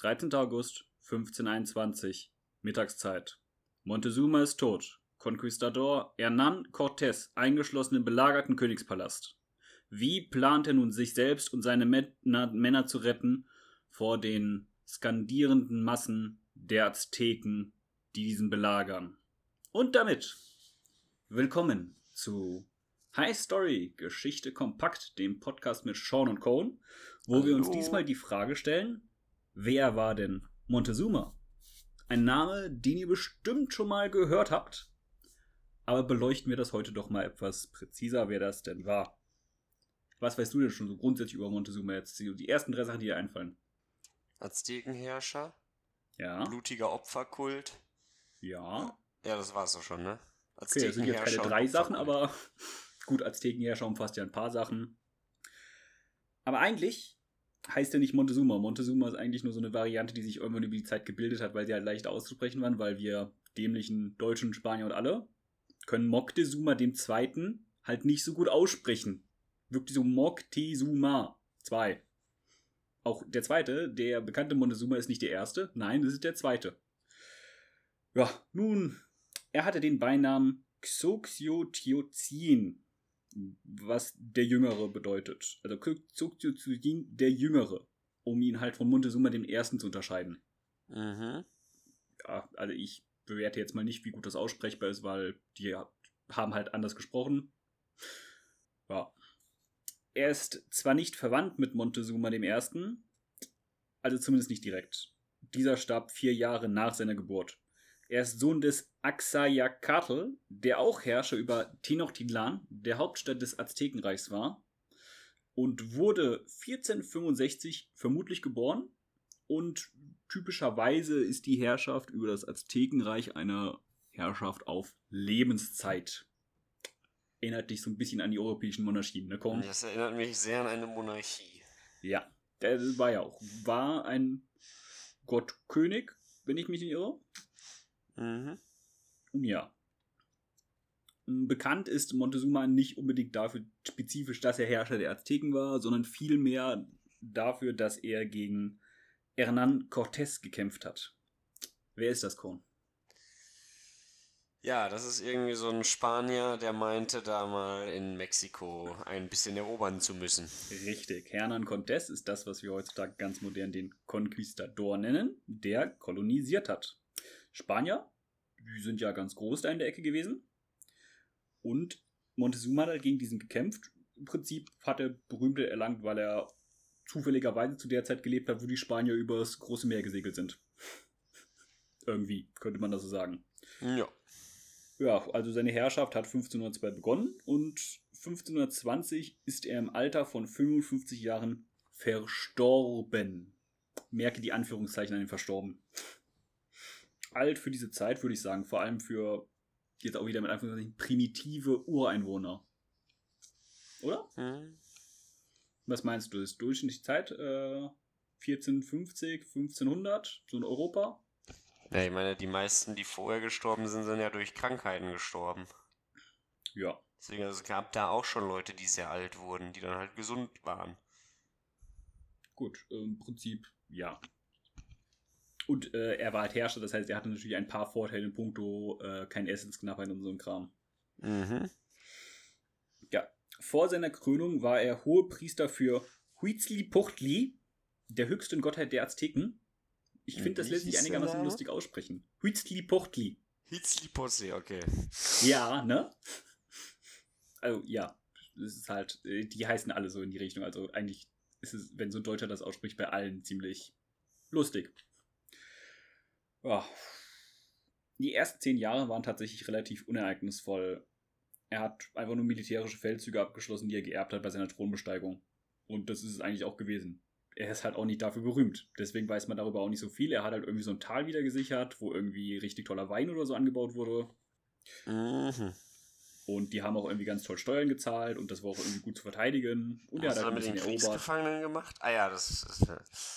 13. August 1521, Mittagszeit. Montezuma ist tot. Conquistador Hernán Cortés eingeschlossen im belagerten Königspalast. Wie plant er nun, sich selbst und seine Männer, zu retten vor den skandierenden Massen der Azteken, die diesen belagern? Und damit willkommen zu High Story Geschichte kompakt, dem Podcast mit Sean und Cohn, wo Hallo. wir uns diesmal die Frage stellen, wer war denn Montezuma? Ein Name, den ihr bestimmt schon mal gehört habt, aber beleuchten wir das heute doch mal etwas präziser, wer das denn war. Was weißt du denn schon so grundsätzlich über Montezuma jetzt? Die ersten drei Sachen, die dir einfallen. Aztekenherrscher, Ja, blutiger Opferkult. ja. Ja, das war's doch schon, ne? Okay, das sind jetzt keine Aztekenherrscher drei Sachen, aber gut, Aztekenherrscher umfasst ja ein paar Sachen. Aber eigentlich heißt er nicht Montezuma. Montezuma ist eigentlich nur so eine Variante, die sich irgendwann über die Zeit gebildet hat, weil sie halt leicht auszusprechen waren, weil wir dämlichen Deutschen, Spanier und alle können Moctezuma dem Zweiten halt nicht so gut aussprechen. Wirklich so Moctezuma 2. Auch der zweite, der bekannte Montezuma ist nicht der erste, nein, das ist der zweite. Ja, nun, er hatte den Beinamen Xoxiotiozin, was der Jüngere bedeutet. Also Xoxiotiozin, der Jüngere, um ihn halt von Montezuma dem Ersten zu unterscheiden. Mhm. Ja, also ich bewerte jetzt mal nicht, wie gut das aussprechbar ist, weil die haben halt anders gesprochen. Ja. Er ist zwar nicht verwandt mit Montezuma dem Ersten, also zumindest nicht direkt. Dieser starb vier Jahre nach seiner Geburt. Er ist Sohn des Axayacatl, der auch Herrscher über Tenochtitlan, der Hauptstadt des Aztekenreichs war, und wurde 1465 vermutlich geboren. Und typischerweise ist die Herrschaft über das Aztekenreich eine Herrschaft auf Lebenszeit. Erinnert dich so ein bisschen an die europäischen Monarchien, ne, Con? Das erinnert mich sehr an eine Monarchie. Ja, der war ja auch. War ein Gottkönig, wenn ich mich nicht irre. Mhm. Ja. Bekannt ist Montezuma nicht unbedingt dafür spezifisch, dass er Herrscher der Azteken war, sondern vielmehr dafür, dass er gegen Hernán Cortés gekämpft hat. Wer ist das, Korn? Ja, das ist irgendwie so ein Spanier, der meinte, da mal in Mexiko ein bisschen erobern zu müssen. Richtig. Hernán Cortés ist das, was wir heutzutage ganz modern den Conquistador nennen, der kolonisiert hat. Spanier, die sind ja ganz groß da in der Ecke gewesen. Und Montezuma hat halt gegen diesen gekämpft. Im Prinzip hat er berühmte erlangt, weil er zufälligerweise zu der Zeit gelebt hat, wo die Spanier übers große Meer gesegelt sind. Irgendwie, könnte man das so sagen. Ja. Ja, also seine Herrschaft hat 1502 begonnen und 1520 ist er im Alter von 55 Jahren verstorben. Merke die Anführungszeichen an den verstorben. Alt für diese Zeit, würde ich sagen, vor allem für jetzt auch wieder mit Anführungszeichen primitive Ureinwohner. Oder? Mhm. Was meinst du? Ist durchschnittliche Zeit äh, 1450, 1500, so in Europa? Ja, ich meine, die meisten, die vorher gestorben sind, sind ja durch Krankheiten gestorben. Ja. Deswegen also, es gab da auch schon Leute, die sehr alt wurden, die dann halt gesund waren. Gut, im Prinzip ja. Und äh, er war halt Herrscher, das heißt, er hatte natürlich ein paar Vorteile in puncto äh, kein Essensknappheit und so ein Kram. Mhm. Ja. Vor seiner Krönung war er Hohepriester für Huitzlipochtli, der höchsten Gottheit der Azteken. Ich finde, das lässt sich einigermaßen lustig aussprechen. Huitzlipochtli. Hitzliposse, okay. Ja, ne? Also, ja. Das ist halt, äh, die heißen alle so in die Richtung. Also, eigentlich ist es, wenn so ein Deutscher das ausspricht, bei allen ziemlich lustig. Ja. Die ersten zehn Jahre waren tatsächlich relativ unereignisvoll. Er hat einfach nur militärische Feldzüge abgeschlossen, die er geerbt hat bei seiner Thronbesteigung. Und das ist es eigentlich auch gewesen. Er ist halt auch nicht dafür berühmt. Deswegen weiß man darüber auch nicht so viel. Er hat halt irgendwie so ein Tal wieder gesichert, wo irgendwie richtig toller Wein oder so angebaut wurde. Mhm. Und die haben auch irgendwie ganz toll Steuern gezahlt und das war auch irgendwie gut zu verteidigen. Und halt er ein mit den erobert. Kriegsgefangenen gemacht? Ah ja, das ist.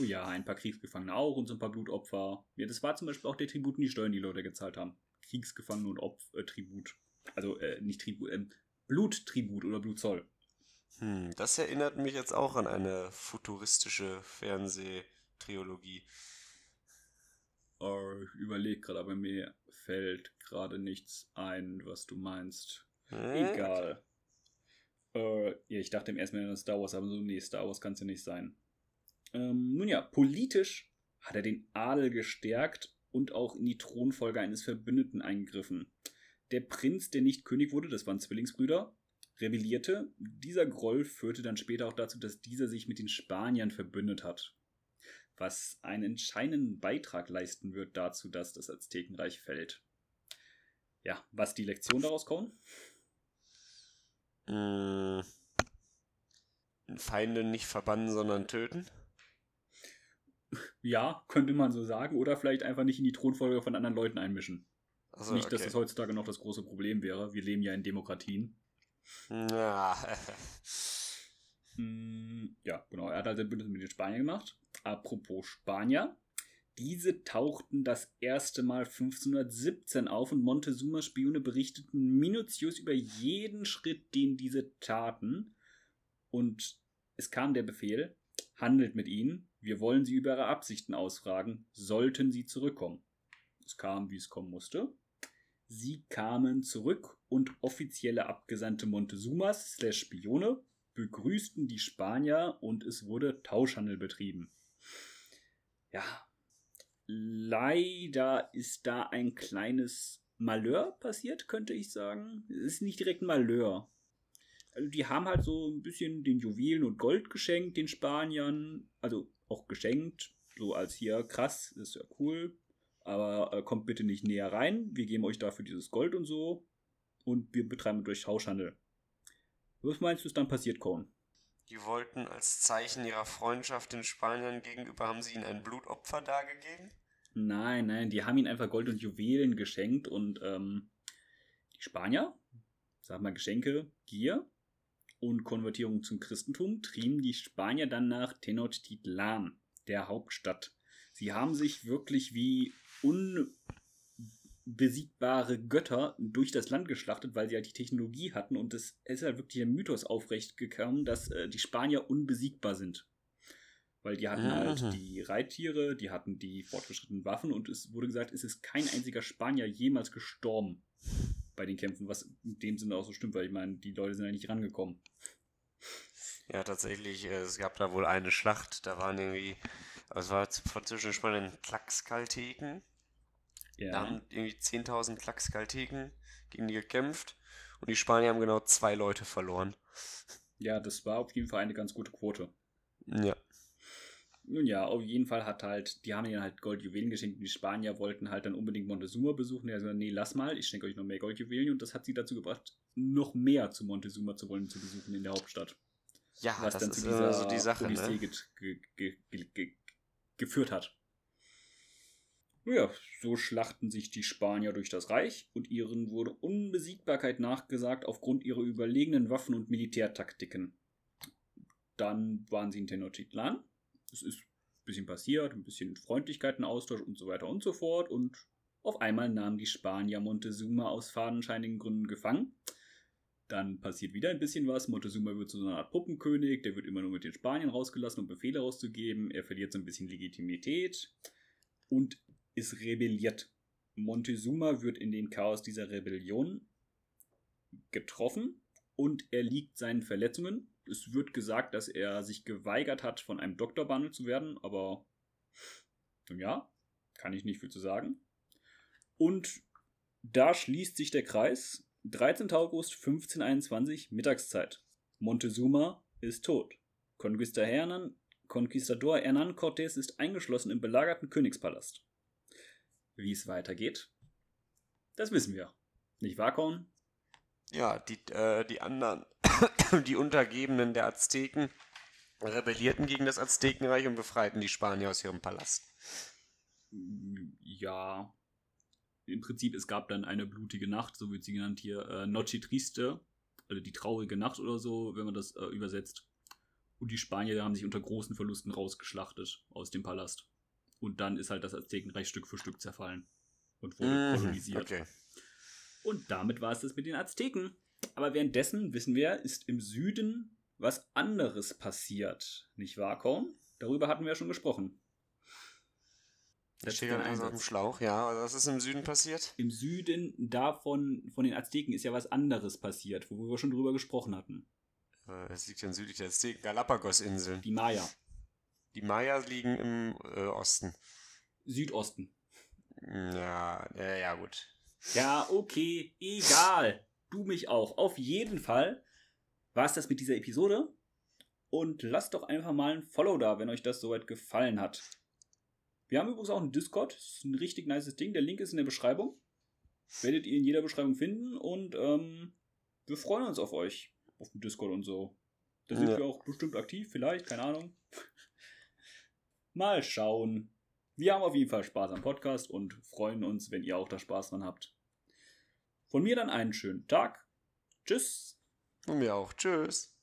Oh ja, ein paar Kriegsgefangene auch und so ein paar Blutopfer. Ja, das war zum Beispiel auch der Tribut und die Steuern, die Leute gezahlt haben. Kriegsgefangene und Opf äh, Tribut. Also äh, nicht Tribut, ähm, Bluttribut oder Blutzoll. Hm, das erinnert mich jetzt auch an eine futuristische Fernsehtrilogie. Oh, ich überlege gerade, aber mir fällt gerade nichts ein, was du meinst. Egal. Äh, ja, ich dachte im ersten Mal an Star Wars, aber so, nee, Star Wars kann es ja nicht sein. Ähm, nun ja, politisch hat er den Adel gestärkt und auch in die Thronfolge eines Verbündeten eingegriffen. Der Prinz, der nicht König wurde, das waren Zwillingsbrüder, rebellierte. Dieser Groll führte dann später auch dazu, dass dieser sich mit den Spaniern verbündet hat. Was einen entscheidenden Beitrag leisten wird dazu, dass das Aztekenreich fällt. Ja, was die Lektion daraus, Cohen? Mmh. Feinde nicht verbannen, sondern töten? Ja, könnte man so sagen. Oder vielleicht einfach nicht in die Thronfolge von anderen Leuten einmischen. Also, nicht, dass okay. das heutzutage noch das große Problem wäre. Wir leben ja in Demokratien. Ja. Hm, ja, genau. Er hat also Bündnis mit den Spaniern gemacht. Apropos Spanier. Diese tauchten das erste Mal 1517 auf und Montezumas Spione berichteten minutiös über jeden Schritt, den diese taten. Und es kam der Befehl, handelt mit ihnen, wir wollen sie über ihre Absichten ausfragen, sollten sie zurückkommen. Es kam, wie es kommen musste. Sie kamen zurück und offizielle Abgesandte Montezumas slash Spione begrüßten die Spanier und es wurde Tauschhandel betrieben. Ja, leider ist da ein kleines Malheur passiert, könnte ich sagen. Es ist nicht direkt ein Malheur. Also die haben halt so ein bisschen den Juwelen und Gold geschenkt, den Spaniern. Also auch geschenkt, so als hier, krass, ist ja cool aber äh, kommt bitte nicht näher rein. Wir geben euch dafür dieses Gold und so und wir betreiben durch Tauschhandel. Was meinst du, ist dann passiert, Cohn? Die wollten als Zeichen ihrer Freundschaft den Spaniern gegenüber, haben sie ihnen ein Blutopfer dargegeben? Nein, nein, die haben ihnen einfach Gold und Juwelen geschenkt und ähm, die Spanier, sag mal Geschenke, Gier und Konvertierung zum Christentum trieben die Spanier dann nach Tenochtitlan, der Hauptstadt. Sie haben sich wirklich wie unbesiegbare Götter durch das Land geschlachtet, weil sie halt die Technologie hatten und es ist halt wirklich ein Mythos aufrecht gekommen, dass äh, die Spanier unbesiegbar sind. Weil die hatten halt Aha. halt die Reittiere, die hatten die fortgeschrittenen Waffen und es wurde gesagt, es ist kein einziger Spanier jemals gestorben bei den Kämpfen, was in dem Sinne auch so stimmt, weil ich meine, die Leute sind ja nicht rangekommen. Ja, tatsächlich, äh, es gab da wohl eine Schlacht, da waren irgendwie, also es war zwischen Spanien Klackskalteken ja. Da haben irgendwie 10.000 Klackskalteken gegen die gekämpft und die Spanier haben genau zwei Leute verloren. Ja, das war auf jeden Fall eine ganz gute Quote. Ja. Nun ja, auf jeden Fall hat halt, die haben ihnen halt Goldjuwelen geschenkt und die Spanier wollten halt dann unbedingt Montezuma besuchen. Er sagt, nee, lass mal, ich schenke euch noch mehr Goldjuwelen und das hat sie dazu gebracht, noch mehr zu Montezuma zu wollen, zu besuchen in der Hauptstadt. Ja, was das dann ist zu dieser so die Sache, ne? ge ge ge geführt hat. Ja, so schlachten sich die Spanier durch das Reich und ihren wurde Unbesiegbarkeit nachgesagt aufgrund ihrer überlegenen Waffen und Militärtaktiken. Dann waren sie in Tenochtitlan. Es ist ein bisschen passiert, ein bisschen Freundlichkeiten, Austausch und so weiter und so fort. Und auf einmal nahmen die Spanier Montezuma aus fadenscheinigen Gründen gefangen. Dann passiert wieder ein bisschen was. Montezuma wird zu so einer Art Puppenkönig. Der wird immer nur mit den Spaniern rausgelassen, um Befehle rauszugeben. Er verliert so ein bisschen Legitimität. Und ist rebelliert. Montezuma wird in den Chaos dieser Rebellion getroffen und er liegt seinen Verletzungen. Es wird gesagt, dass er sich geweigert hat, von einem Doktor behandelt zu werden, aber ja, kann ich nicht viel zu sagen. Und da schließt sich der Kreis. 13. August 1521, Mittagszeit. Montezuma ist tot. Conquistador Hernán Cortés ist eingeschlossen im belagerten Königspalast. Wie es weitergeht, das wissen wir. Nicht wahr, Korn? Ja, die, äh, die anderen, die Untergebenen der Azteken, rebellierten gegen das Aztekenreich und befreiten die Spanier aus ihrem Palast. Ja, im Prinzip, es gab dann eine blutige Nacht, so wird sie genannt hier, äh, Noche Triste, also die traurige Nacht oder so, wenn man das äh, übersetzt. Und die Spanier haben sich unter großen Verlusten rausgeschlachtet aus dem Palast. Und dann ist halt das Aztekenreich Stück für Stück zerfallen und wurde mhm, kolonisiert. Okay. Und damit war es das mit den Azteken. Aber währenddessen, wissen wir, ist im Süden was anderes passiert. Nicht wahr, Korn? Darüber hatten wir ja schon gesprochen. Ich stehe gerade auf dem Schlauch, ja. Was ist im Süden passiert? Im Süden davon, von den Azteken ist ja was anderes passiert, wo wir schon drüber gesprochen hatten. Äh, es liegt ja südlich der Azteken, Galapagos-Inseln. Die Maya. Die Maya liegen im äh, Osten. Südosten. Ja, ja, ja, gut. Ja, okay, egal. Du mich auch. Auf jeden Fall war es das mit dieser Episode. Und lasst doch einfach mal ein Follow da, wenn euch das soweit gefallen hat. Wir haben übrigens auch einen Discord. Das ist ein richtig nices Ding. Der Link ist in der Beschreibung. Werdet ihr in jeder Beschreibung finden. Und ähm, wir freuen uns auf euch. Auf dem Discord und so. Da sind ja. wir auch bestimmt aktiv, vielleicht, keine Ahnung. mal schauen. Wir haben auf jeden Fall Spaß am Podcast und freuen uns, wenn ihr auch da Spaß dran habt. Von mir dann einen schönen Tag. Tschüss. Und mir auch. Tschüss.